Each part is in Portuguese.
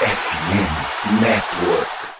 FM Network.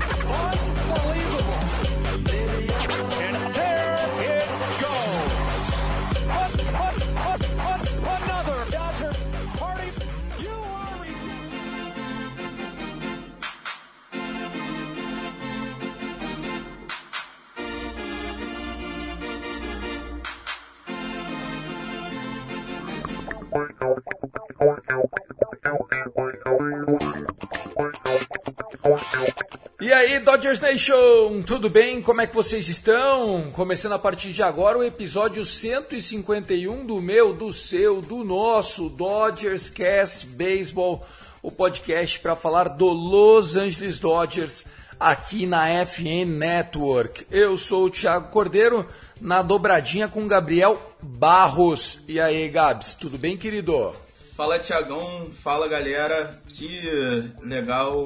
E aí, Dodgers Nation, tudo bem? Como é que vocês estão? Começando a partir de agora o episódio 151 do meu, do seu, do nosso Dodgers Cast Baseball, o podcast para falar do Los Angeles Dodgers aqui na FN Network. Eu sou o Thiago Cordeiro, na dobradinha com Gabriel Barros. E aí, Gabs, tudo bem, querido? Fala Tiagão, fala galera, que legal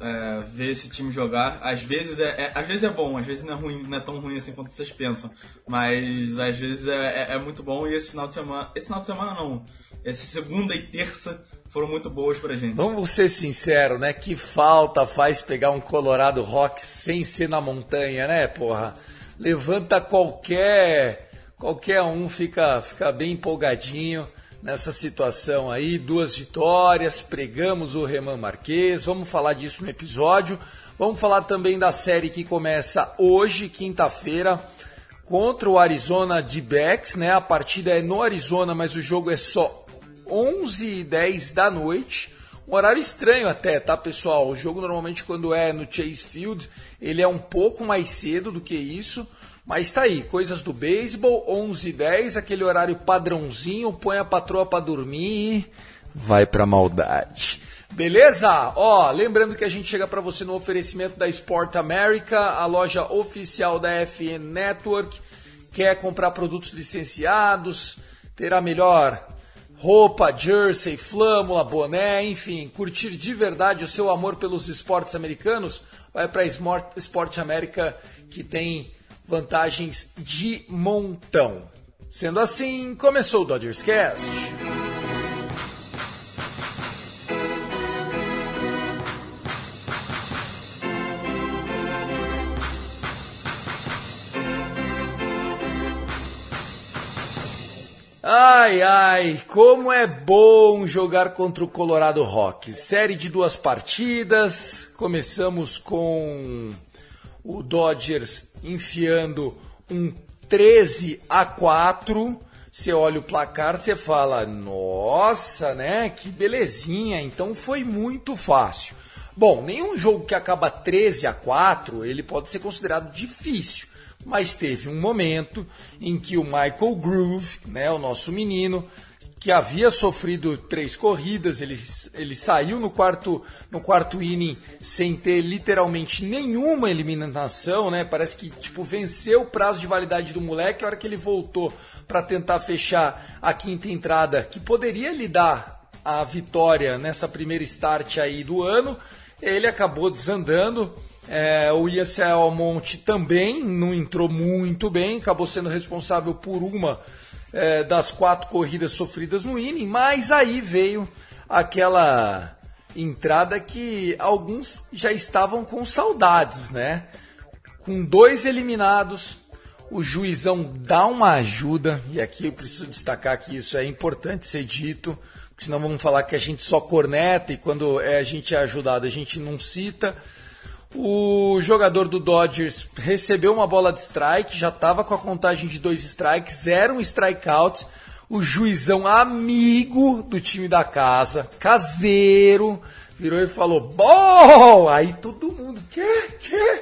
é, ver esse time jogar. Às vezes é, é- às vezes é bom, às vezes não é ruim, não é tão ruim assim quanto vocês pensam. Mas às vezes é, é- é muito bom e esse final de semana. Esse final de semana não. Essa segunda e terça foram muito boas pra gente. Vamos ser sinceros, né? Que falta faz pegar um Colorado Rocks sem ser na montanha, né, porra? Levanta qualquer qualquer um fica fica bem empolgadinho nessa situação aí, duas vitórias, pregamos o Reman Marquês, vamos falar disso no episódio. Vamos falar também da série que começa hoje, quinta-feira, contra o Arizona D-Backs, né? A partida é no Arizona, mas o jogo é só 11 e 10 da noite. Um horário estranho até, tá, pessoal? O jogo normalmente quando é no Chase Field, ele é um pouco mais cedo do que isso. Mas tá aí, coisas do beisebol, 11 e 10, aquele horário padrãozinho, põe a patroa pra dormir e vai pra maldade. Beleza? Ó, lembrando que a gente chega para você no oferecimento da Sport America, a loja oficial da FN Network. Quer comprar produtos licenciados, ter a melhor roupa, jersey, flâmula, boné, enfim, curtir de verdade o seu amor pelos esportes americanos, vai para Sport América que tem vantagens de montão. Sendo assim, começou o Dodgers Cast. Ai, ai, como é bom jogar contra o Colorado Rocks. Série de duas partidas. Começamos com o Dodgers enfiando um 13 a 4. Você olha o placar, você fala: "Nossa, né? Que belezinha". Então foi muito fácil. Bom, nenhum jogo que acaba 13 a 4, ele pode ser considerado difícil mas teve um momento em que o Michael Groove, né, o nosso menino, que havia sofrido três corridas, ele, ele saiu no quarto, no quarto inning sem ter literalmente nenhuma eliminação, né? Parece que tipo venceu o prazo de validade do moleque. A hora que ele voltou para tentar fechar a quinta entrada, que poderia lhe dar a vitória nessa primeira start aí do ano, ele acabou desandando. É, o Yasser Almonte também não entrou muito bem, acabou sendo responsável por uma é, das quatro corridas sofridas no inning, mas aí veio aquela entrada que alguns já estavam com saudades, né? Com dois eliminados, o juizão dá uma ajuda, e aqui eu preciso destacar que isso é importante ser dito, porque senão vamos falar que a gente só corneta e quando é, a gente é ajudado a gente não cita. O jogador do Dodgers recebeu uma bola de strike, já estava com a contagem de dois strikes, zero um strikeout. O juizão amigo do time da casa, caseiro, virou e falou: Bom! Aí todo mundo? Que?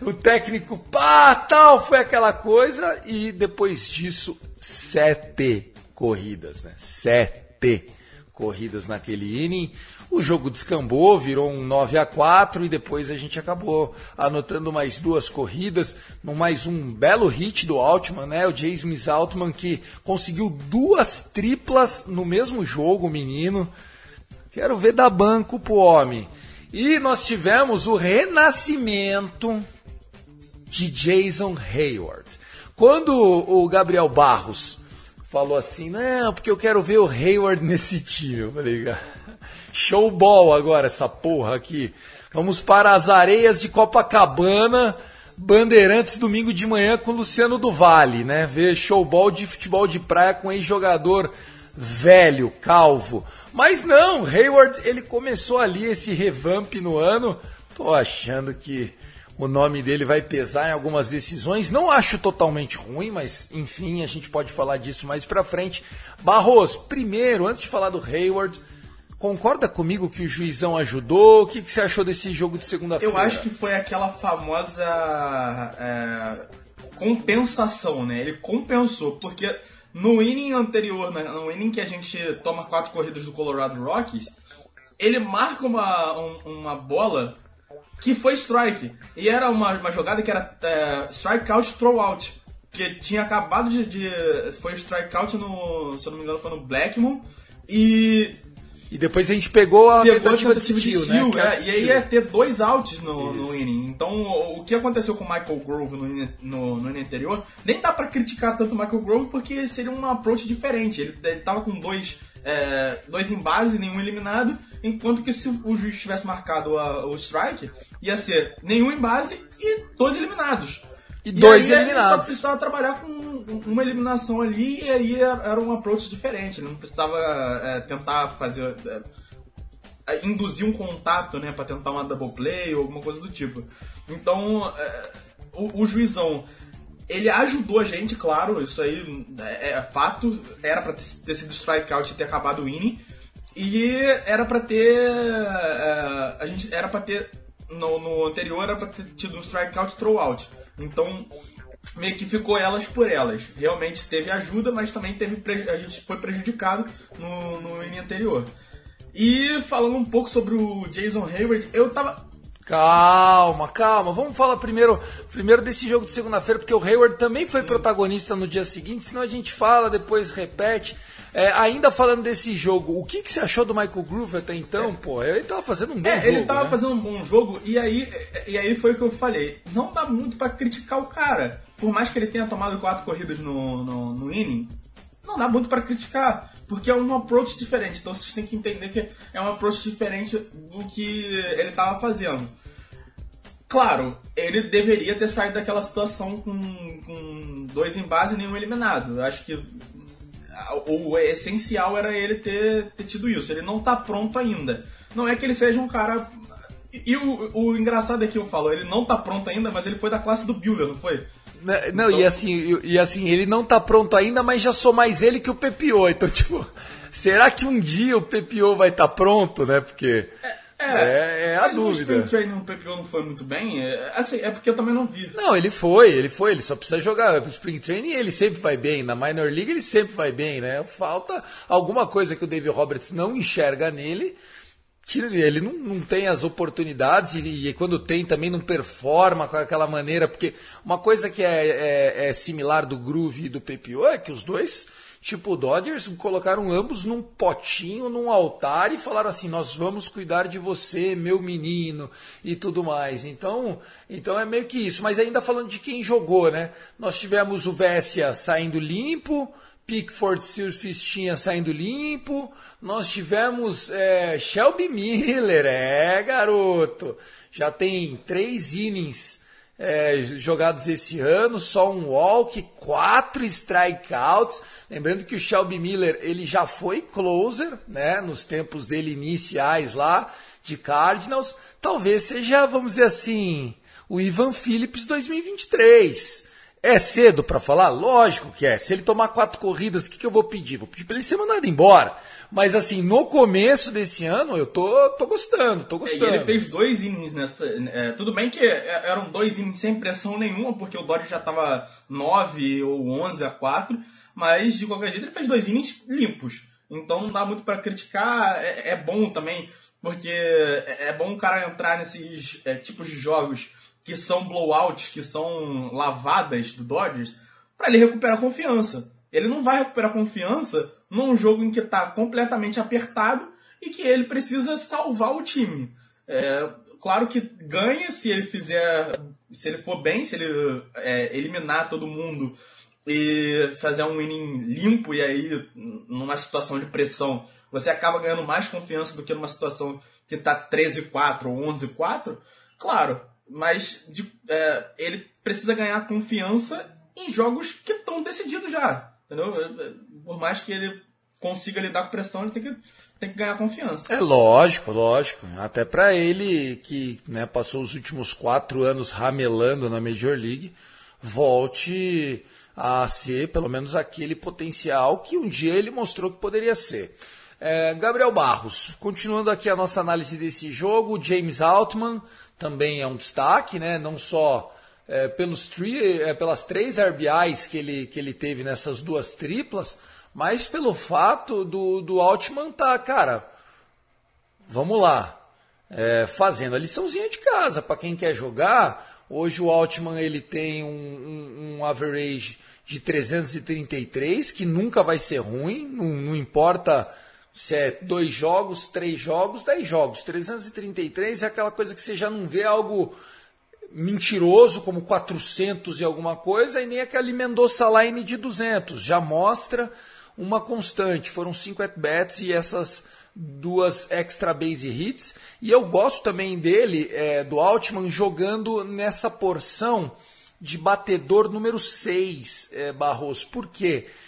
O técnico, pá, tal, foi aquela coisa. E depois disso, sete corridas, né? Sete corridas naquele inning. O jogo descambou, virou um 9 a 4 e depois a gente acabou anotando mais duas corridas, no mais um belo hit do Altman, né? O James Altman que conseguiu duas triplas no mesmo jogo, menino. Quero ver dar banco pro homem. E nós tivemos o renascimento de Jason Hayward. Quando o Gabriel Barros falou assim, não, porque eu quero ver o Hayward nesse time, eu falei, showball agora essa porra aqui. Vamos para as areias de Copacabana, Bandeirantes domingo de manhã com Luciano do Vale, né? Ver showball de futebol de praia com ex-jogador velho, calvo. Mas não, Hayward, ele começou ali esse revamp no ano. Tô achando que o nome dele vai pesar em algumas decisões. Não acho totalmente ruim, mas enfim, a gente pode falar disso mais pra frente. Barros, primeiro, antes de falar do Hayward, concorda comigo que o juizão ajudou? O que, que você achou desse jogo de segunda-feira? Eu acho que foi aquela famosa é, compensação, né? Ele compensou, porque no inning anterior, né, no inning que a gente toma quatro corridas do Colorado Rockies, ele marca uma, um, uma bola que foi strike. E era uma, uma jogada que era é, strikeout, throwout. Que tinha acabado de, de. Foi strikeout no. Se eu não me engano, foi no Blackmon. E e depois a gente pegou a pegou tentativa, de steal, steal, né? É, e aí ia ter dois outs no, no inning. Então, o que aconteceu com o Michael Grove no, no, no inning anterior, nem dá pra criticar tanto o Michael Grove, porque seria um approach diferente. Ele, ele tava com dois, é, dois em base, nenhum eliminado, enquanto que se o juiz tivesse marcado a, o strike, ia ser nenhum em base e dois eliminados. E, e dois aí, eliminados. Ele só precisava trabalhar com uma eliminação ali e aí era um approach diferente. Ele não precisava é, tentar fazer. É, induzir um contato, né, para tentar uma double play ou alguma coisa do tipo. Então, é, o, o, juizão. Ele ajudou a gente, claro, isso aí é, é fato. Era pra ter, sido strikeout e ter acabado o inning. E era para ter. É, a gente era para ter. No, no, anterior era pra ter tido um strikeout throwout. Então, meio que ficou elas por elas. Realmente teve ajuda, mas também teve a gente foi prejudicado no, no inning anterior. E falando um pouco sobre o Jason Hayward, eu tava. Calma, calma. Vamos falar primeiro, primeiro desse jogo de segunda-feira, porque o Hayward também foi protagonista no dia seguinte, senão a gente fala, depois repete. É, ainda falando desse jogo, o que, que você achou do Michael Groove até então? É. Pô, ele tava fazendo um bom é, jogo. Ele tava né? fazendo um bom jogo e aí, e aí foi o que eu falei. Não dá muito para criticar o cara. Por mais que ele tenha tomado quatro corridas no, no, no inning, não dá muito para criticar. Porque é um approach diferente. Então vocês têm que entender que é um approach diferente do que ele tava fazendo. Claro, ele deveria ter saído daquela situação com, com dois em base e nenhum eliminado. Eu acho que o essencial era ele ter, ter tido isso. Ele não tá pronto ainda. Não é que ele seja um cara. E o, o engraçado é que eu falo, ele não tá pronto ainda, mas ele foi da classe do Bueller, não foi? Né, não, então... e, assim, e assim, ele não tá pronto ainda, mas já sou mais ele que o Pepio. Então, tipo, será que um dia o Pepio vai estar tá pronto, né? Porque. É é, é, é a dúvida. Mas o Spring Training no PPO não foi muito bem? É, assim, é porque eu também não vi. Não, ele foi, ele foi, ele só precisa jogar. O Spring Training ele sempre vai bem, na Minor League ele sempre vai bem, né? Falta alguma coisa que o David Roberts não enxerga nele, que ele não, não tem as oportunidades e, e, quando tem também não performa com aquela maneira, porque uma coisa que é, é, é similar do Groove e do PPO é que os dois Tipo, o Dodgers colocaram ambos num potinho, num altar e falaram assim: nós vamos cuidar de você, meu menino, e tudo mais. Então, então é meio que isso. Mas ainda falando de quem jogou, né? Nós tivemos o Vessia saindo limpo. Pickford Fistinha saindo limpo. Nós tivemos é, Shelby Miller, é, garoto. Já tem três innings é, jogados esse ano, só um walk, quatro strikeouts. Lembrando que o Shelby Miller ele já foi closer, né, nos tempos dele iniciais lá de Cardinals. Talvez seja, vamos dizer assim, o Ivan Phillips 2023. É cedo para falar? Lógico que é. Se ele tomar quatro corridas, o que, que eu vou pedir? Vou pedir para ele ser mandado embora. Mas assim, no começo desse ano, eu tô, tô gostando, tô gostando. É, ele fez dois innings nessa. É, tudo bem que é, eram dois innings sem pressão nenhuma, porque o Dodge já tava 9 ou 11 a 4. mas de qualquer jeito ele fez dois innings limpos. Então não dá muito para criticar, é, é, bom também, porque é, é bom o cara entrar nesses é, tipos de jogos que são blowouts, que são lavadas do Dodgers, para ele recuperar confiança. Ele não vai recuperar confiança num jogo em que está completamente apertado e que ele precisa salvar o time. É, claro que ganha se ele fizer, se ele for bem, se ele é, eliminar todo mundo e fazer um inning limpo e aí numa situação de pressão você acaba ganhando mais confiança do que numa situação que está 13-4 ou 11-4, claro, mas de, é, ele precisa ganhar confiança em jogos que estão decididos já, entendeu? Por mais que ele consiga lidar com pressão, ele tem que, tem que ganhar confiança. É lógico, lógico. Até para ele que né, passou os últimos quatro anos ramelando na Major League, volte a ser pelo menos aquele potencial que um dia ele mostrou que poderia ser. É, Gabriel Barros, continuando aqui a nossa análise desse jogo, James Altman também é um destaque, né? não só é, pelos é, pelas três RBIs que ele, que ele teve nessas duas triplas, mas pelo fato do, do Altman tá, cara, vamos lá, é, fazendo a liçãozinha de casa para quem quer jogar. Hoje o Altman ele tem um, um, um, average de 333, que nunca vai ser ruim, não, não importa se é dois jogos, três jogos, dez jogos. 333 é aquela coisa que você já não vê algo mentiroso como 400 e alguma coisa, e nem aquele Mendoza Line de 200. Já mostra uma constante. Foram cinco at-bats e essas duas extra base hits. E eu gosto também dele, é, do Altman, jogando nessa porção de batedor número 6, é, Barros. Por quê? Porque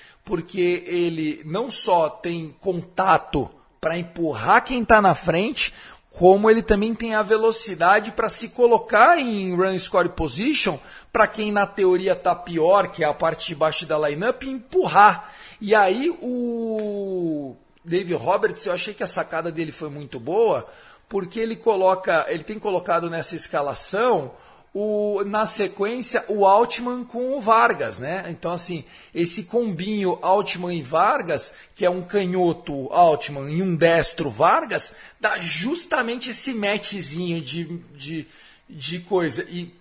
ele não só tem contato para empurrar quem está na frente, como ele também tem a velocidade para se colocar em run score position para quem na teoria está pior, que é a parte de baixo da lineup, empurrar. E aí o Dave Roberts, eu achei que a sacada dele foi muito boa, porque ele coloca, ele tem colocado nessa escalação o, na sequência o Altman com o Vargas, né? Então, assim, esse combinho Altman e Vargas, que é um canhoto Altman e um destro Vargas, dá justamente esse matchzinho de, de, de coisa. E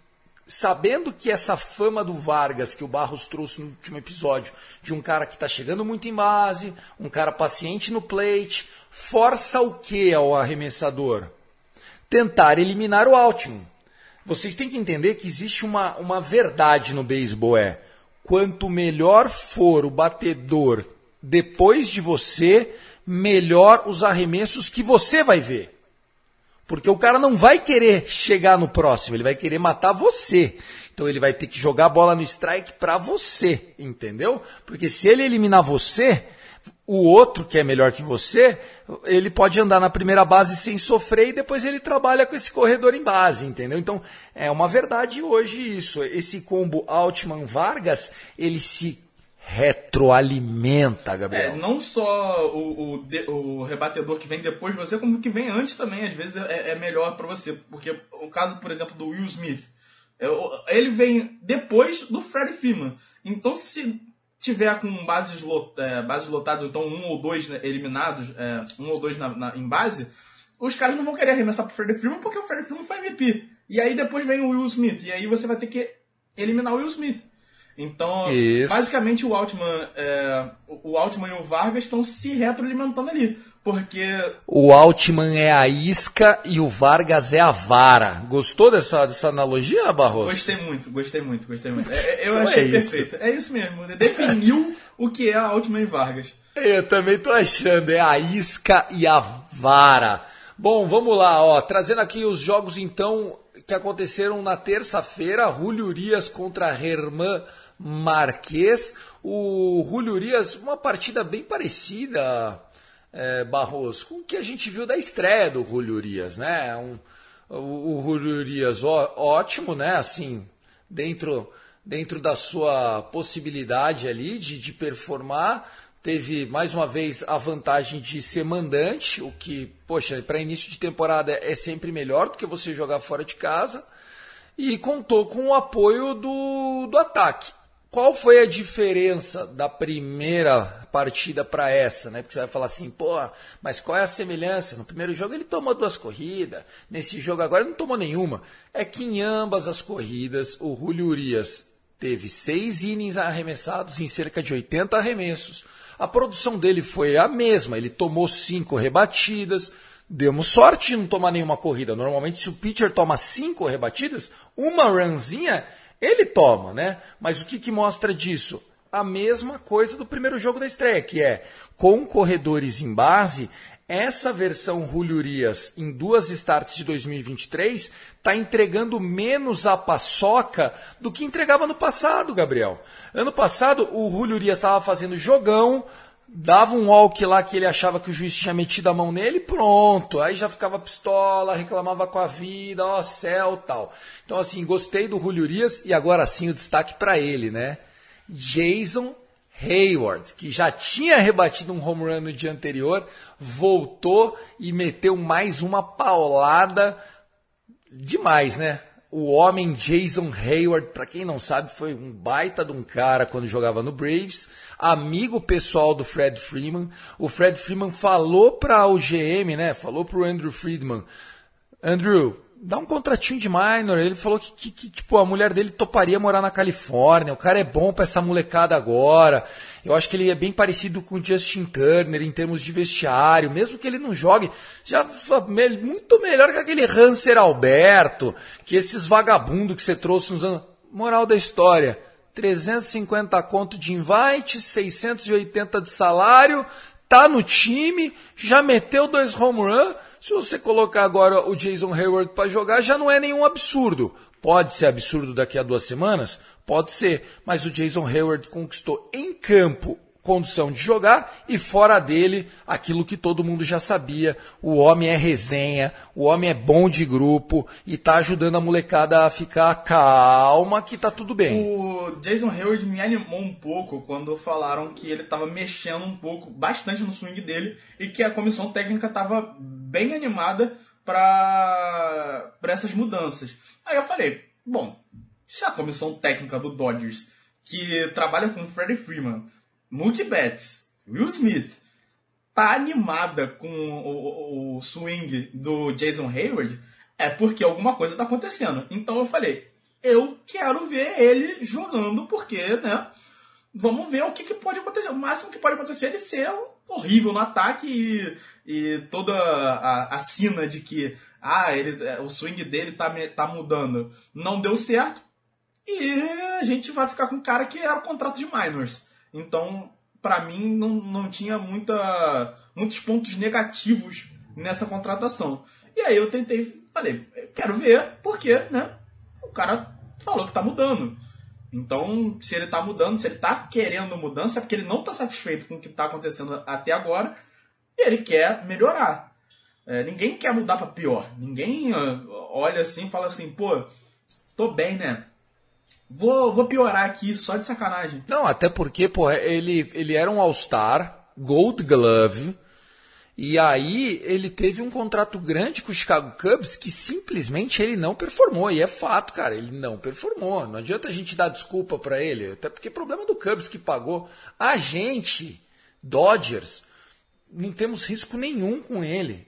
sabendo que essa fama do Vargas que o Barros trouxe no último episódio, de um cara que está chegando muito em base, um cara paciente no plate, força o que ao arremessador? Tentar eliminar o Altman vocês têm que entender que existe uma, uma verdade no beisebol é quanto melhor for o batedor depois de você, melhor os arremessos que você vai ver. Porque o cara não vai querer chegar no próximo, ele vai querer matar você. Então ele vai ter que jogar a bola no strike para você, entendeu? Porque se ele eliminar você, o outro que é melhor que você, ele pode andar na primeira base sem sofrer e depois ele trabalha com esse corredor em base, entendeu? Então é uma verdade hoje isso. Esse combo Altman Vargas, ele se retroalimenta, Gabriel. É, não só o, o, o, rebatedor que vem depois de você, como o que vem antes também, às vezes é, é melhor para você. Porque o caso, por exemplo, do Will Smith, é, ele vem depois do Fred Freeman. Então, se tiver com bases, lot, é, bases lotadas, então um ou dois né, eliminados, é, um ou dois na, na, em base, os caras não vão querer arremessar pro Freddie Freeman porque o Freddie Freeman foi MVP. E aí depois vem o Will Smith, e aí você vai ter que eliminar o Will Smith. Então, Isso. basicamente o Altman, é, o Altman e o Vargas estão se retroalimentando ali. Porque. O Altman é a isca e o Vargas é a vara. Gostou dessa, dessa analogia, Barroso? Gostei muito, gostei muito, gostei muito. É, é eu então achei é perfeito. É isso mesmo. Definiu o que é Altman e Vargas. Eu também tô achando, é a isca e a vara. Bom, vamos lá, ó, trazendo aqui os jogos então que aconteceram na terça-feira, Julio Urias contra Herman Marquês. O Julio Urias, uma partida bem parecida é, Barroso, com o que a gente viu da estreia do Julio Urias, né? Um, o, o Julio Urias ó, ótimo, né? Assim, dentro, dentro da sua possibilidade ali de, de performar, teve mais uma vez a vantagem de ser mandante, o que, poxa, para início de temporada é sempre melhor do que você jogar fora de casa, e contou com o apoio do, do ataque Qual foi a diferença da primeira partida para essa, né? Porque você vai falar assim, pô, mas qual é a semelhança? No primeiro jogo ele tomou duas corridas, nesse jogo agora ele não tomou nenhuma. É que em ambas as corridas o Julio Urias teve seis innings arremessados em cerca de 80 arremessos. A produção dele foi a mesma, ele tomou cinco rebatidas, demos sorte de não tomar nenhuma corrida. Normalmente, se o pitcher toma cinco rebatidas, uma runzinha ele toma, né? Mas o que, que mostra disso? A mesma coisa do primeiro jogo da estreia, que é com corredores em base, essa versão Julio Urias em duas starts de 2023 está entregando menos a paçoca do que entregava no passado, Gabriel. Ano passado, o Julio Urias estava fazendo jogão, dava um walk lá que ele achava que o juiz tinha metido a mão nele, pronto. Aí já ficava pistola, reclamava com a vida, ó céu, tal. Então assim, gostei do Julio Urias e agora sim o destaque para ele, né? Jason Hayward, que já tinha rebatido um home run no dia anterior, voltou e meteu mais uma paulada demais, né? O homem Jason Hayward, para quem não sabe, foi um baita de um cara quando jogava no Braves, amigo pessoal do Fred Freeman. O Fred Freeman falou para o GM, né? Falou para o Andrew Friedman, Andrew, dá um contratinho de minor. Ele falou que, que, que, tipo, a mulher dele toparia morar na Califórnia. O cara é bom para essa molecada agora. Eu acho que ele é bem parecido com o Justin Turner em termos de vestiário. Mesmo que ele não jogue, já muito melhor que aquele Hanser Alberto, que esses vagabundos que você trouxe nos anos. Moral da história. 350 conto de invite, 680 de salário, tá no time, já meteu dois home run. Se você colocar agora o Jason Hayward para jogar, já não é nenhum absurdo. Pode ser absurdo daqui a duas semanas? Pode ser. Mas o Jason Hayward conquistou em campo condição de jogar e fora dele aquilo que todo mundo já sabia, o homem é resenha, o homem é bom de grupo e tá ajudando a molecada a ficar calma que tá tudo bem. O Jason Hayward me animou um pouco quando falaram que ele tava mexendo um pouco, bastante no swing dele e que a comissão técnica tava bem animada para essas mudanças. Aí eu falei, bom, se a comissão técnica do Dodgers que trabalha com Freddie Freeman Mookie Betts, Will Smith, tá animada com o, o, o, swing do Jason Hayward, é porque alguma coisa tá acontecendo. Então eu falei, eu quero ver ele jogando, porque, né? Vamos ver o que, que pode acontecer. O máximo que pode acontecer é ele ser horrível no ataque e, e toda a, a sina de que ah, ele, o swing dele tá, tá mudando não deu certo. E a gente vai ficar com um cara que era o contrato de minors. Então, para mim, não, não tinha muita, muitos pontos negativos nessa contratação. E aí eu tentei, falei, quero ver, porque, né? O cara falou que tá mudando. Então, se ele tá mudando, se ele tá querendo mudança, é porque ele não tá satisfeito com o que tá acontecendo até agora e ele quer melhorar. É, ninguém quer mudar para pior. Ninguém uh, olha assim e fala assim, pô, tô bem, né? Vou, vou piorar aqui, só de sacanagem. Não, até porque, pô, ele, ele era um All-Star, Gold Glove, e aí ele teve um contrato grande com o Chicago Cubs que simplesmente ele não performou. E é fato, cara, ele não performou. Não adianta a gente dar desculpa para ele, até porque é problema do Cubs que pagou. A gente, Dodgers, não temos risco nenhum com ele.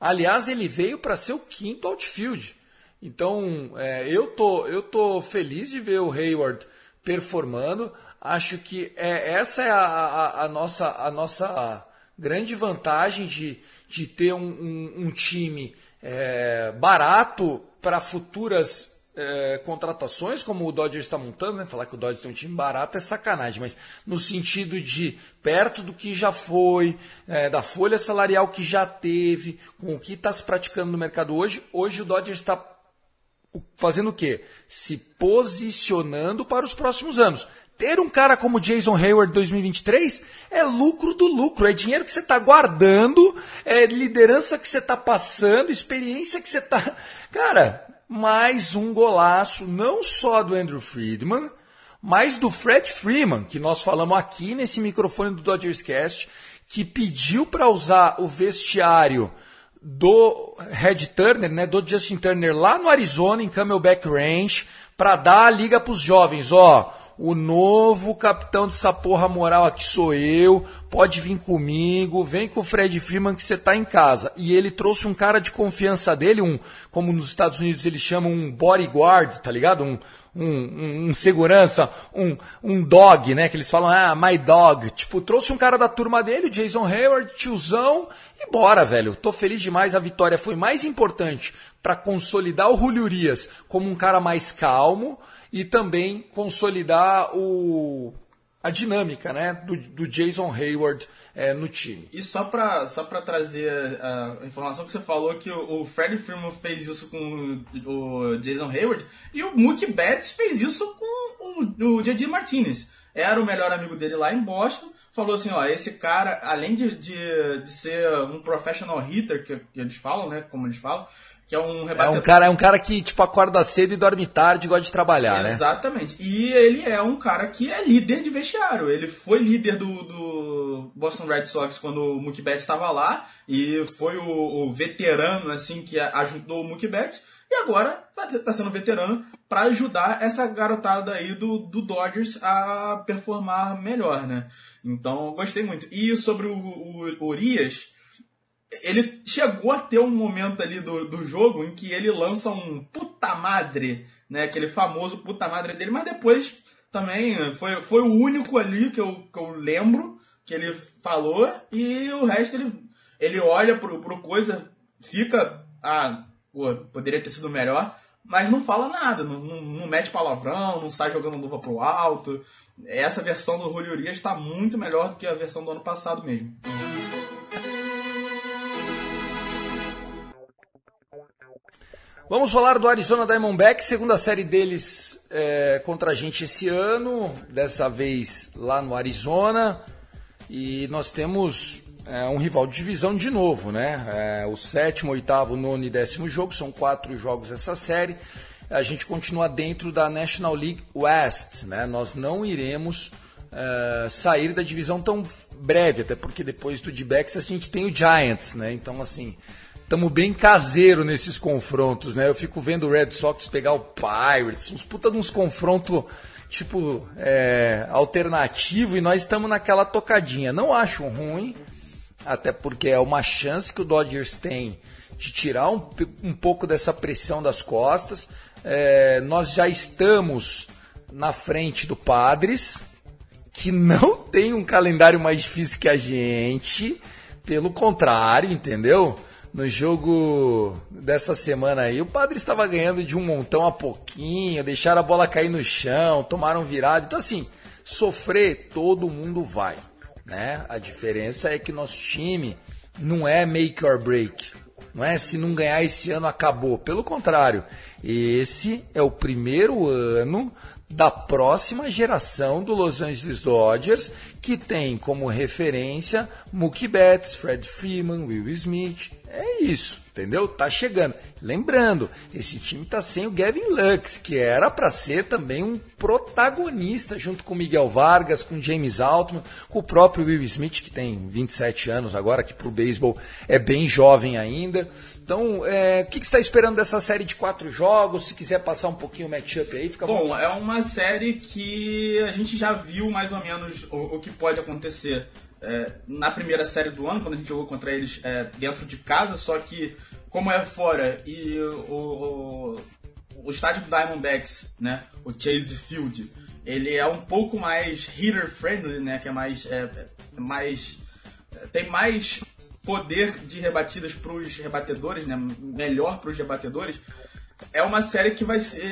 Aliás, ele veio para ser o quinto outfield. Então, é, eu, tô, eu tô feliz de ver o Hayward performando. Acho que é, essa é a, a, a, nossa, a nossa grande vantagem de, de ter um, um, um time é, barato para futuras é, contratações, como o Dodgers está montando, né? Falar que o Dodgers tem um time barato é sacanagem, mas no sentido de perto do que já foi, é, da folha salarial que já teve, com o que está se praticando no mercado hoje, hoje o Dodgers está fazendo o quê? Se posicionando para os próximos anos. Ter um cara como Jason Hayward 2023 é lucro do lucro, é dinheiro que você está guardando, é liderança que você está passando, experiência que você está. Cara, mais um golaço, não só do Andrew Friedman, mas do Fred Freeman, que nós falamos aqui nesse microfone do Dodgers Cast, que pediu para usar o vestiário do Red Turner, né, do Justin Turner lá no Arizona, em Camelback Ranch, para dar a liga para os jovens. Ó, o novo capitão dessa porra moral aqui sou eu, pode vir comigo, vem com o Fred Freeman que você tá em casa. E ele trouxe um cara de confiança dele, um, como nos Estados Unidos eles chamam um bodyguard, tá ligado? Um, um, um, segurança, um, um dog, né? Que eles falam, ah, my dog. Tipo, trouxe um cara da turma dele, Jason Hayward, tiozão, e bora, velho. Tô feliz demais. A vitória foi mais importante para consolidar o Julio Urias como um cara mais calmo e também consolidar o, a dinâmica né, do, do Jason Hayward é, no time. E só para só trazer a informação que você falou que o, o Freddie Freeman fez isso com o, o, Jason Hayward e o Mookie Betts fez isso com o, o. Martinez. Era o melhor amigo dele lá em Boston. Falou assim, ó, esse cara, além de, de, de ser um professional hitter, que, que eles falam, né, como eles falam, que é um rebatedor. É um cara, é um cara que tipo acorda cedo e dorme tarde e gosta de trabalhar, né? Exatamente. E ele é um cara que é líder de vestiário. Ele foi líder do, do Boston Red Sox quando o Mookie Betts estava lá e foi o, o, veterano assim que ajudou o Mookie Betts. E agora está sendo veterano para ajudar essa garotada aí do, do Dodgers a performar melhor, né? Então, gostei muito. E sobre o, o, o Urias, ele chegou a ter um momento ali do, do jogo em que ele lança um puta madre, né? Aquele famoso puta madre dele, mas depois também foi, foi o único ali que eu, que eu lembro que ele falou e o resto ele, ele olha pro, pro coisa, fica. Ah, pô, poderia ter sido melhor, mas não fala nada, não, não, não mete palavrão, não sai jogando luva pro alto. Essa versão do Julio Urias está muito melhor do que a versão do ano passado mesmo. Vamos falar do Arizona Diamondbacks, segunda série deles é, contra a gente esse ano, dessa vez lá no Arizona. E nós temos é, um rival de divisão de novo, né? É, o sétimo, oitavo, nono e décimo jogo, são quatro jogos essa série. A gente continua dentro da National League West, né? Nós não iremos é, sair da divisão tão breve, até porque depois do D-Backs a gente tem o Giants, né? Então, assim, estamos bem caseiro nesses confrontos, né? Eu fico vendo o Red Sox pegar o Pirates, uns puta de uns confrontos tipo é, alternativo e nós estamos naquela tocadinha. Não acho ruim, até porque é uma chance que o Dodgers tem de tirar um, um pouco dessa pressão das costas. É, nós já estamos na frente do Padres, que não tem um calendário mais difícil que a gente. Pelo contrário, entendeu? no jogo dessa semana aí, o Padre estava ganhando de um montão a pouquinho, deixaram a bola cair no chão, tomaram virado. Então, assim, sofrer todo mundo vai. Né? A diferença é que nosso time não é make or break. Não é se não ganhar esse ano acabou. Pelo contrário, esse é o primeiro ano da próxima geração do Los Angeles Dodgers, que tem como referência Mookie Betts, Fred Freeman, Will Smith, é isso, entendeu? Tá chegando. Lembrando, esse time tá sem o Gavin Lux, que era para ser também um protagonista junto com Miguel Vargas, com James Altman, com o próprio Will Smith, que tem 27 anos agora, que pro beisebol é bem jovem ainda. Então, é, o que, está esperando dessa série de quatro jogos? Se quiser passar um pouquinho o matchup aí, fica bom. Bom, é uma série que a gente já viu mais ou menos o, o que pode acontecer é, na primeira série do ano, quando a gente jogou contra eles é, dentro de casa, só que como é fora e o, o, o estádio do Diamondbacks, né, o Chase Field, ele é um pouco mais hitter friendly, né, que é mais, é, é mais tem mais poder de rebatidas para os rebatedores, né, melhor para os rebatedores é uma série que vai ser.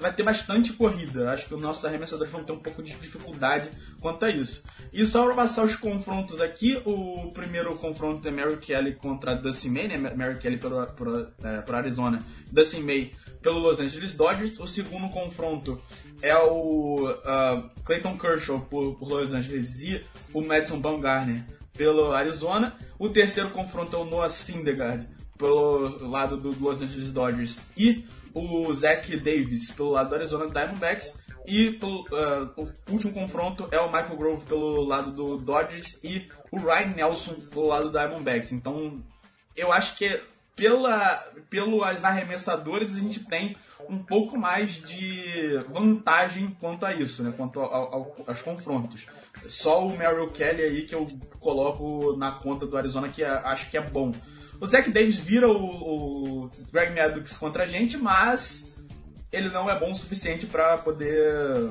vai ter bastante corrida. Acho que os nossos arremessadores vão ter um pouco de dificuldade quanto a isso. E só para passar os confrontos aqui, o primeiro confronto é Mary Kelly contra Dusty May, né? Mary Kelly para é, Arizona, Dusty May pelo Los Angeles Dodgers. O segundo confronto é o uh, Clayton Kershaw por, por Los Angeles e o Madison Bumgarner pelo Arizona. O terceiro confronto é o Noah Syndergaard pelo lado do Los Angeles Dodgers e o Zach Davis pelo lado do Arizona Diamondbacks. E pelo, uh, o último confronto é o Michael Grove pelo lado do Dodgers e o Ryan Nelson pelo lado do Diamondbacks. Então, eu acho que pela, pelos arremessadores, a gente tem um pouco mais de vantagem quanto a isso, né? Quanto ao, ao, aos confrontos. Só o Merrill Kelly aí que eu coloco na conta do Arizona que é, acho que é bom. O Zach Davis vira o, o Greg Maddox contra a gente, mas ele não é bom o suficiente para poder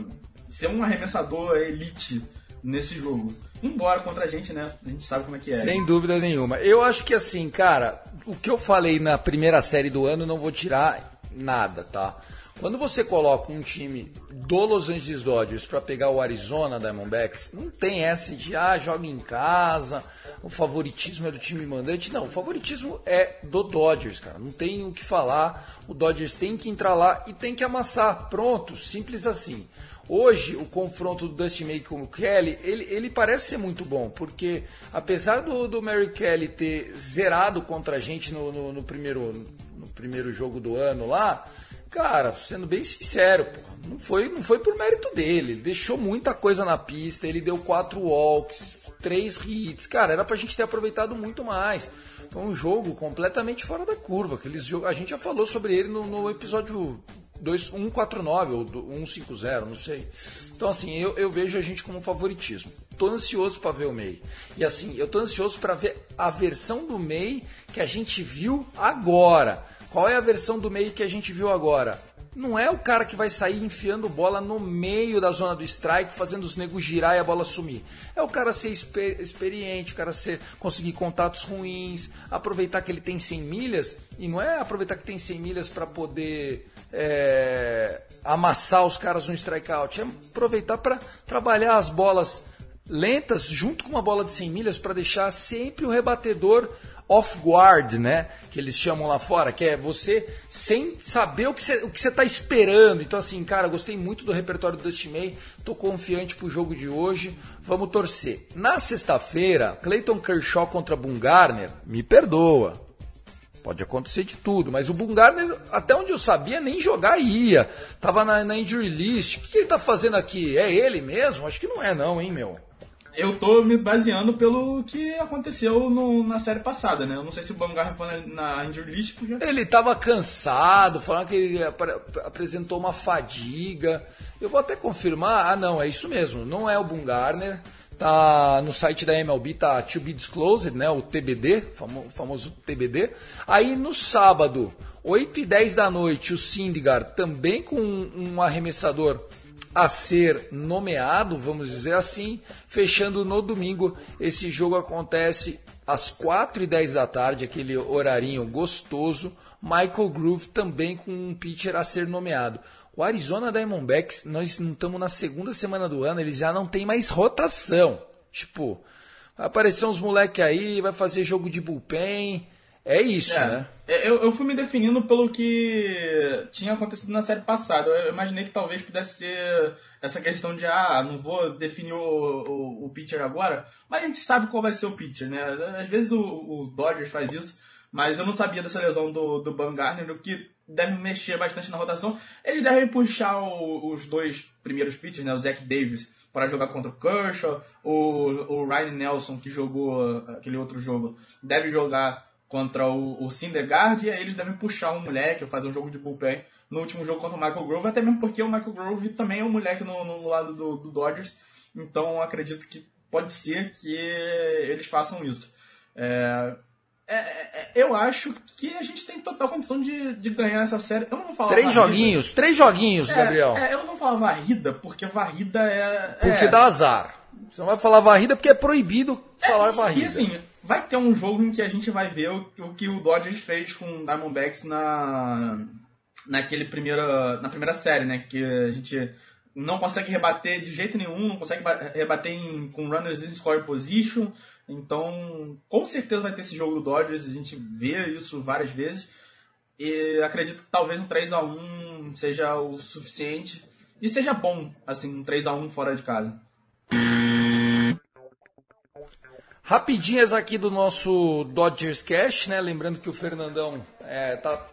ser um arremessador elite nesse jogo. Embora contra a gente, né? A gente sabe como é que é. Sem dúvida nenhuma. Eu acho que assim, cara, o que eu falei na primeira série do ano não vou tirar nada, tá? Quando você coloca um time do Los Angeles Dodgers para pegar o Arizona Diamondbacks, não tem essa de ah, joga em casa, o favoritismo é do time mandante. Não, o favoritismo é do Dodgers, cara. Não tem o que falar. O Dodgers tem que entrar lá e tem que amassar. Pronto, simples assim. Hoje, o confronto do Dusty May com o Kelly, ele, ele parece ser muito bom, porque apesar do, do Mary Kelly ter zerado contra a gente no, no, no primeiro, no primeiro jogo do ano lá, cara, sendo bem sincero, pô, não foi, não foi por mérito dele. Ele deixou muita coisa na pista, ele deu quatro walks, três hits. Cara, era pra gente ter aproveitado muito mais. Foi um jogo completamente fora da curva. Aqueles a gente já falou sobre ele no, no episódio 149 ou 150, não sei. Então, assim, eu, eu vejo a gente como favoritismo. Tô ansioso para ver o MEI. E assim, eu tô ansioso para ver a versão do MEI que a gente viu agora. Qual é a versão do MEI que a gente viu agora? Não é o cara que vai sair enfiando bola no meio da zona do strike, fazendo os negros girar e a bola sumir. É o cara ser exper experiente, o cara ser, conseguir contatos ruins, aproveitar que ele tem 100 milhas, e não é aproveitar que tem 100 milhas para poder é, amassar os caras no strikeout, é aproveitar para trabalhar as bolas lentas junto com uma bola de 100 milhas para deixar sempre o rebatedor off-guard, né? Que eles chamam lá fora, que é você sem saber o que você, o que você tá esperando. Então, assim, cara, gostei muito do repertório do Dusty May, tô confiante pro jogo de hoje, vamos torcer. Na sexta-feira, Clayton Kershaw contra Bungarner, me perdoa. Pode acontecer de tudo, mas o Bungarner, até onde eu sabia, nem jogar ia. Tava na, na injury list. O que, que ele tá fazendo aqui? É ele mesmo? Acho que não é não, hein, meu? Eu tô me baseando pelo que aconteceu no, na série passada, né? Eu não sei se o Baumgarten foi na, na list. Porque... Ele tava cansado, falando que ele ap apresentou uma fadiga. Eu vou até confirmar. Ah, não, é isso mesmo. Não é o Bumgarner. Tá no site da MLB, tá to be disclosed, né? O TBD, famo, famoso TBD. Aí no sábado, 8 e 10 da noite, o Syndergaard também com um arremessador a ser nomeado, vamos dizer assim, fechando no domingo. Esse jogo acontece às 4 e 10 da tarde, aquele horarinho gostoso. Michael Groove também com um pitcher a ser nomeado. O Arizona Diamondbacks, nós não estamos na segunda semana do ano, eles já não tem mais rotação. Tipo, vai aparecer uns moleque aí, vai fazer jogo de bullpen. É isso, é. né? É, eu, eu fui me definindo pelo que tinha acontecido na série passada. Eu imaginei que talvez pudesse ser essa questão de, ah, não vou definir o, o, o pitcher agora, mas a gente sabe qual vai ser o pitcher, né? Às vezes o, o Dodgers faz isso, mas eu não sabia dessa lesão do, do Garner, o que deve mexer bastante na rotação. Eles devem puxar o, os dois primeiros pitchers, né? O Zach Davis para jogar contra o Kershaw, o, o Ryan Nelson, que jogou aquele outro jogo, deve jogar contra o, o Syndergaard, e aí eles devem puxar um moleque, ou fazer um jogo de bullpen no último jogo contra o Michael Grove, até mesmo porque o Michael Grove também é um moleque no, no lado do, do Dodgers, então acredito que pode ser que eles façam isso. É, é, é, eu acho que a gente tem total condição de, de ganhar essa série. Eu não vou falar Três varrida. joguinhos, três joguinhos, é, Gabriel. É, eu não vou falar varrida, porque varrida é. Porque é. dá azar. Você não vai falar varrida porque é proibido falar varrida. E assim, vai ter um jogo em que a gente vai ver o, o que o Dodgers fez com o Diamondbacks na naquele primeira na primeira série, né, que a gente não consegue rebater de jeito nenhum, não consegue rebater em, com runners in score position. Então, com certeza vai ter esse jogo do Dodgers, a gente vê isso várias vezes. E acredito que talvez um 3 a 1 seja o suficiente e seja bom, assim, um 3 a 1 fora de casa. Rapidinhas aqui do nosso Dodgers Cash, né? Lembrando que o Fernandão é, tá,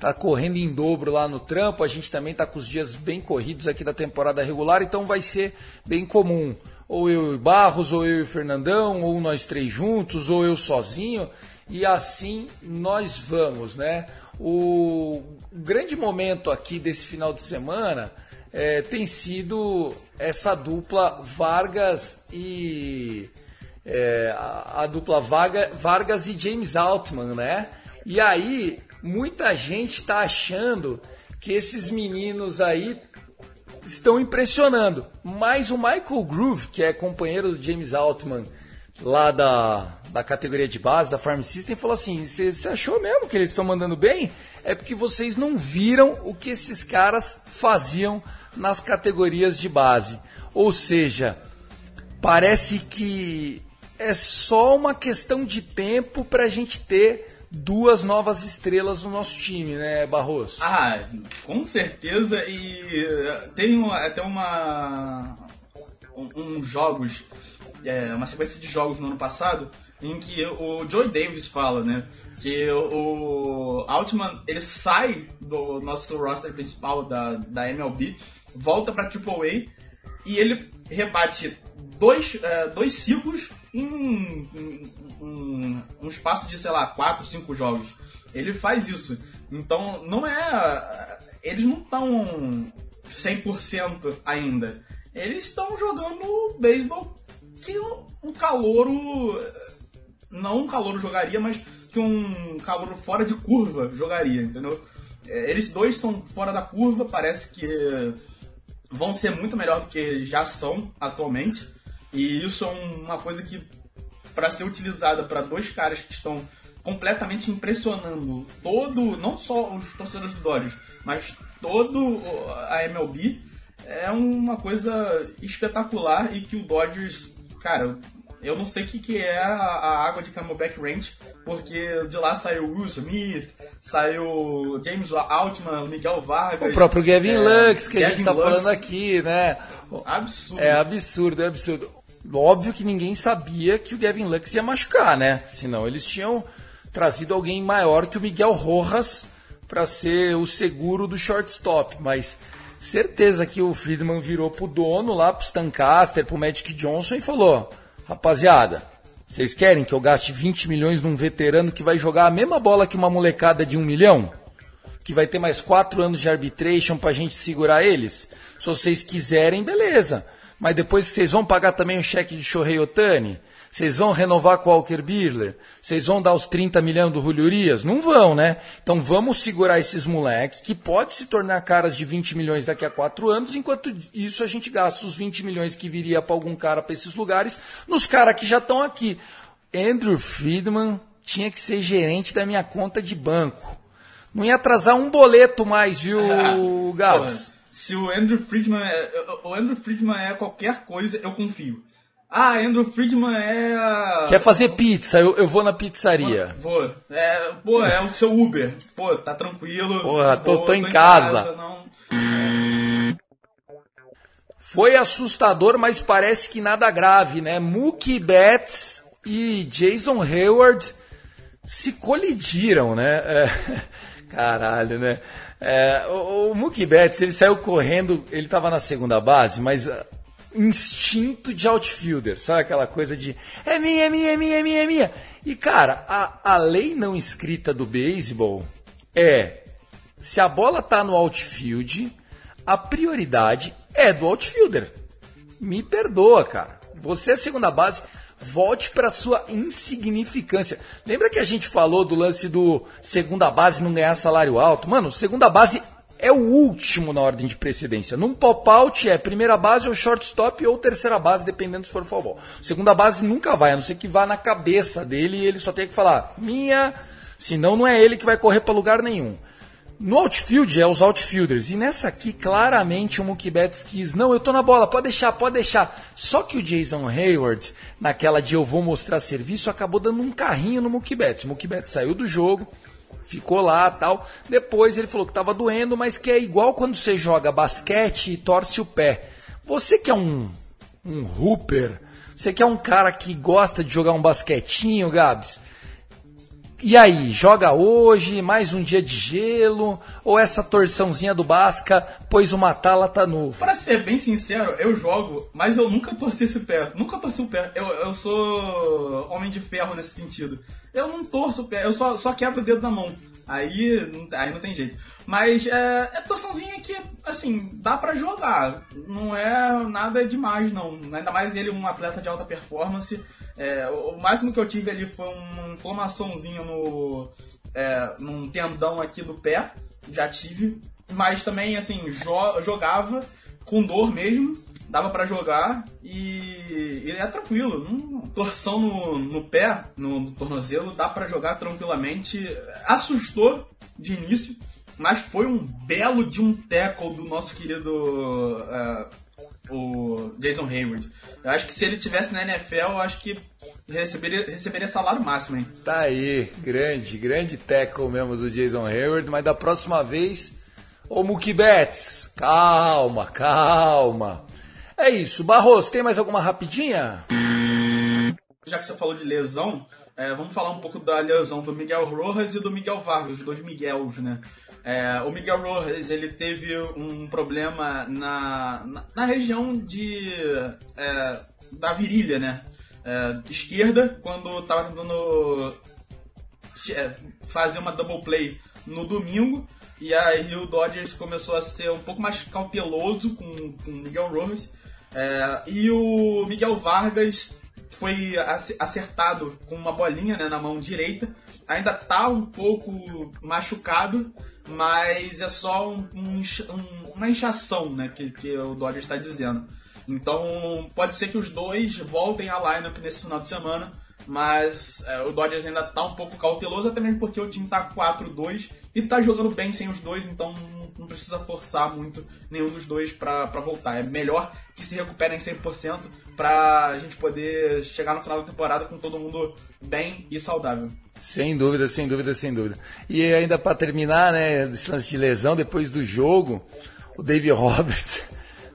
tá correndo em dobro lá no trampo. A gente também tá com os dias bem corridos aqui da temporada regular, então vai ser bem comum. Ou eu e Barros, ou eu e Fernandão, ou nós três juntos, ou eu sozinho. e assim nós vamos, né? O grande momento aqui desse final de semana é, tem sido essa dupla Vargas e é, a, a, dupla Vaga, Vargas e James Altman, né? E aí muita gente está achando que esses meninos aí estão impressionando. Mas o Michael Groove, que é companheiro do James Altman lá da, da categoria de base, da Farm System, falou assim: você achou mesmo que eles estão mandando bem? É porque vocês não viram o que esses caras faziam nas categorias de base. Ou seja, parece que é só uma questão de tempo para a gente ter duas novas estrelas no nosso time, né, Barroso? Ah, com certeza. E eh, tem até uma. uns um, jogos é, uma sequência de jogos no ano passado em que o Joey Davis fala, né, que o Altman ele sai do nosso roster principal da, da MLB, volta para AAA e ele rebate dois, é, dois ciclos em, em, em, um espaço de, sei lá, 4, 5 jogos. Ele faz isso. Então, não é. Eles não estão 100% ainda. Eles estão jogando beisebol que um calouro. Não um calouro jogaria, mas que um calouro fora de curva jogaria, entendeu? É, eles dois são fora da curva, parece que vão ser muito melhor do que já são atualmente. E isso é uma coisa que, para ser utilizada para dois caras que estão completamente impressionando todo, não só os torcedores do Dodgers, mas todo a MLB, é uma coisa espetacular e que o Dodgers cara, eu não sei o que, que é a, a, água de Camelback Ranch, porque de lá saiu Will Smith, saiu James Altman, Miguel Vargas. O próprio Gavin é, Lux, que Gavin a gente tá Lux. falando aqui, né? Absurdo. É absurdo, é absurdo. Óbvio que ninguém sabia que o Gavin Lux ia machucar, né? Senão eles tinham trazido alguém maior que o Miguel Rojas para ser o seguro do shortstop, mas certeza que o Friedman virou pro dono lá, pro Stancaster, pro Magic Johnson e falou: Rapaziada, vocês querem que eu gaste 20 milhões num veterano que vai jogar a mesma bola que uma molecada de um milhão? Que vai ter mais quatro anos de arbitration pra gente segurar eles? Se vocês quiserem, beleza. Mas depois vocês vão pagar também o cheque de Shohei Otani? Vocês vão renovar com o Walker Birler? Vocês vão dar os 30 milhões do Julio Urias? Não vão, né? Então vamos segurar esses moleques que pode se tornar caras de 20 milhões daqui a 4 anos, enquanto isso a gente gasta os 20 milhões que viria para algum cara para esses lugares, nos caras que já estão aqui. Andrew Friedman tinha que ser gerente da minha conta de banco. Não ia atrasar um boleto mais, viu, Gabs? Se o Andrew Friedman é, o Andrew Friedman é qualquer coisa, eu confio. Ah, Andrew Friedman é. Quer fazer pizza? Eu, eu vou na pizzaria. Vou. É, pô, é o seu Uber. Pô, tá tranquilo. Porra, tô, boa, tô, em, tô casa. em casa. não... Foi assustador, mas parece que nada grave, né? Mookie Betts e Jason Hayward se colidiram, né? É, caralho, né? É, o, o Mookie Betts, ele saiu correndo, ele tava na segunda base, mas instinto de outfielder, sabe aquela coisa de é minha, é minha, é minha, é minha, é minha. E cara, a, a lei não escrita do beisebol é se a bola tá no outfield, a prioridade é do outfielder. Me perdoa, cara. Você é segunda base, volte para sua insignificância. Lembra que a gente falou do lance do segunda base não ganhar salário alto? Mano, segunda base é o último na ordem de precedência. Num pop-out é primeira base ou shortstop ou terceira base, dependendo se for futebol. Segunda base nunca vai, a não ser que vá na cabeça dele e ele só tem que falar minha, senão não é ele que vai correr para lugar nenhum. No outfield é os outfielders. E nessa aqui, claramente, o Mookie Betts quis. Não, eu tô na bola, pode deixar, pode deixar. Só que o Jason Hayward, naquela de eu vou mostrar serviço, acabou dando um carrinho no Mookie Betts. O Mookie Betts saiu do jogo, ficou lá tal. Depois ele falou que estava doendo, mas que é igual quando você joga basquete e torce o pé. Você que é um, um hooper, você que é um cara que gosta de jogar um basquetinho, Gabs, e aí, joga hoje, mais um dia de gelo, ou essa torçãozinha do Basca pôs uma tala tá novo? Pra ser bem sincero, eu jogo, mas eu nunca torci esse pé. Nunca torci o pé. Eu, eu sou homem de ferro nesse sentido. Eu não torço o pé, eu só, só quebro o dedo na mão. Aí, aí não tem jeito. Mas é, é torçãozinha que, assim, dá para jogar. Não é nada demais, não. Ainda mais ele, um atleta de alta performance. É, o máximo que eu tive ali foi uma inflamaçãozinha no. É, num tendão aqui do pé. Já tive. Mas também, assim, jo jogava com dor mesmo. Dava para jogar e, e, é tranquilo. Não, torção no, no pé, no, no tornozelo, dá para jogar tranquilamente. Assustou de início mas foi um belo de um tackle do nosso querido uh, o Jason Hayward. Eu acho que se ele tivesse na NFL, eu acho que receberia, receberia salário máximo, hein? Tá aí, grande, grande tackle mesmo do Jason Hayward, mas da próxima vez, ô Mookie Betts, calma, calma. É isso, Barros, tem mais alguma rapidinha? Já que você falou de lesão, é, vamos falar um pouco da lesão do Miguel Rojas e do Miguel Vargas, os dois Miguels, né? É, o Miguel Rojas ele teve um problema na, na, na região de é, da virilha, né? É, esquerda, quando estava tentando é, fazer uma double play no domingo. E aí o Dodgers começou a ser um pouco mais cauteloso com, com o Miguel Rojas. É, e o Miguel Vargas foi acertado com uma bolinha né, na mão direita. Ainda tá um pouco machucado, mas é só um, um, uma inchação, né, que, que o Dodgers está dizendo. Então pode ser que os dois voltem à lineup nesse final de semana, mas é, o Dodgers ainda está um pouco cauteloso, até mesmo porque o time está 4-2 e está jogando bem sem os dois, então não, não precisa forçar muito nenhum dos dois para voltar. É melhor que se recuperem 100% para a gente poder chegar no final da temporada com todo mundo bem e saudável. Sem dúvida, sem dúvida, sem dúvida. E ainda para terminar, né, esse lance de lesão, depois do jogo, o Dave Roberts.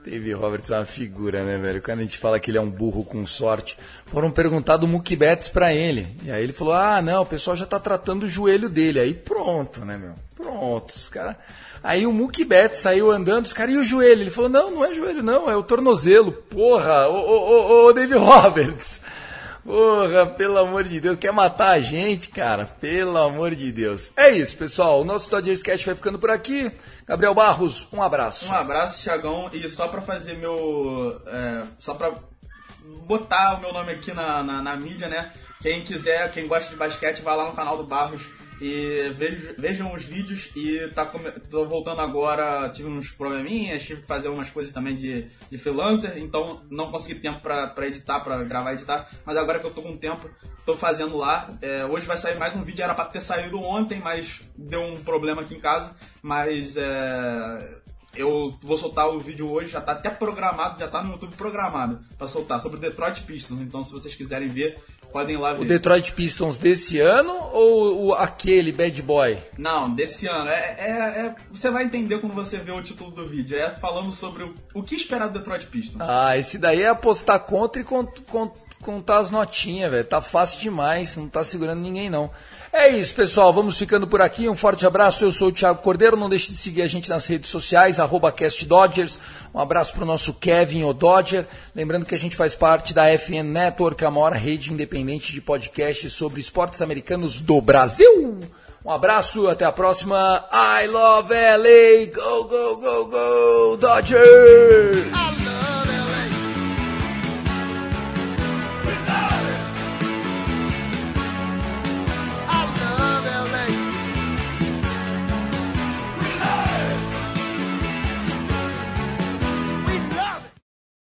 Dave Roberts é uma figura, né, velho? Quando a gente fala que ele é um burro com sorte, foram perguntar do Mookie Betts pra ele. E aí ele falou: ah, não, o pessoal já tá tratando o joelho dele. Aí pronto, né, meu? Pronto, os caras. Aí o Mookie saiu andando, os caras, e o joelho? Ele falou: não, não é joelho, não, é o tornozelo. Porra, ô, ô, ô, ô Dave Roberts. Porra, pelo amor de Deus, quer matar a gente, cara? Pelo amor de Deus. É isso, pessoal. O nosso Dodgers Cast vai ficando por aqui. Gabriel Barros, um abraço. Um abraço, Thiagão. E só pra fazer meu. É, só pra botar o meu nome aqui na, na, na mídia, né? Quem quiser, quem gosta de basquete, vai lá no canal do Barros e vejam os vídeos e tá, tô voltando agora, tive uns probleminhas, tive que fazer umas coisas também de, de freelancer, então não consegui tempo pra editar, pra gravar e editar, mas agora que eu tô com tempo, tô fazendo lá. É, hoje vai sair mais um vídeo, era pra ter saído ontem, mas deu um problema aqui em casa, mas é, eu vou soltar o vídeo hoje, já tá até programado, já tá no YouTube programado para soltar, sobre Detroit Pistons, então se vocês quiserem ver, Podem ir lá ver. O Detroit Pistons desse ano ou o, aquele Bad Boy? Não, desse ano. É, é, é, você vai entender quando você vê o título do vídeo. É falando sobre o, o que esperar do Detroit Pistons. Ah, esse daí é apostar contra e contar as notinhas, velho. Tá fácil demais, não tá segurando ninguém não. É isso, pessoal. Vamos ficando por aqui. Um forte abraço. Eu sou o Thiago Cordeiro. Não deixe de seguir a gente nas redes sociais, CastDodgers. Um abraço para o nosso Kevin o Dodger. Lembrando que a gente faz parte da FN Network, a maior rede independente de podcasts sobre esportes americanos do Brasil. Um abraço, até a próxima. I love LA. Go, go, go, go, Dodgers!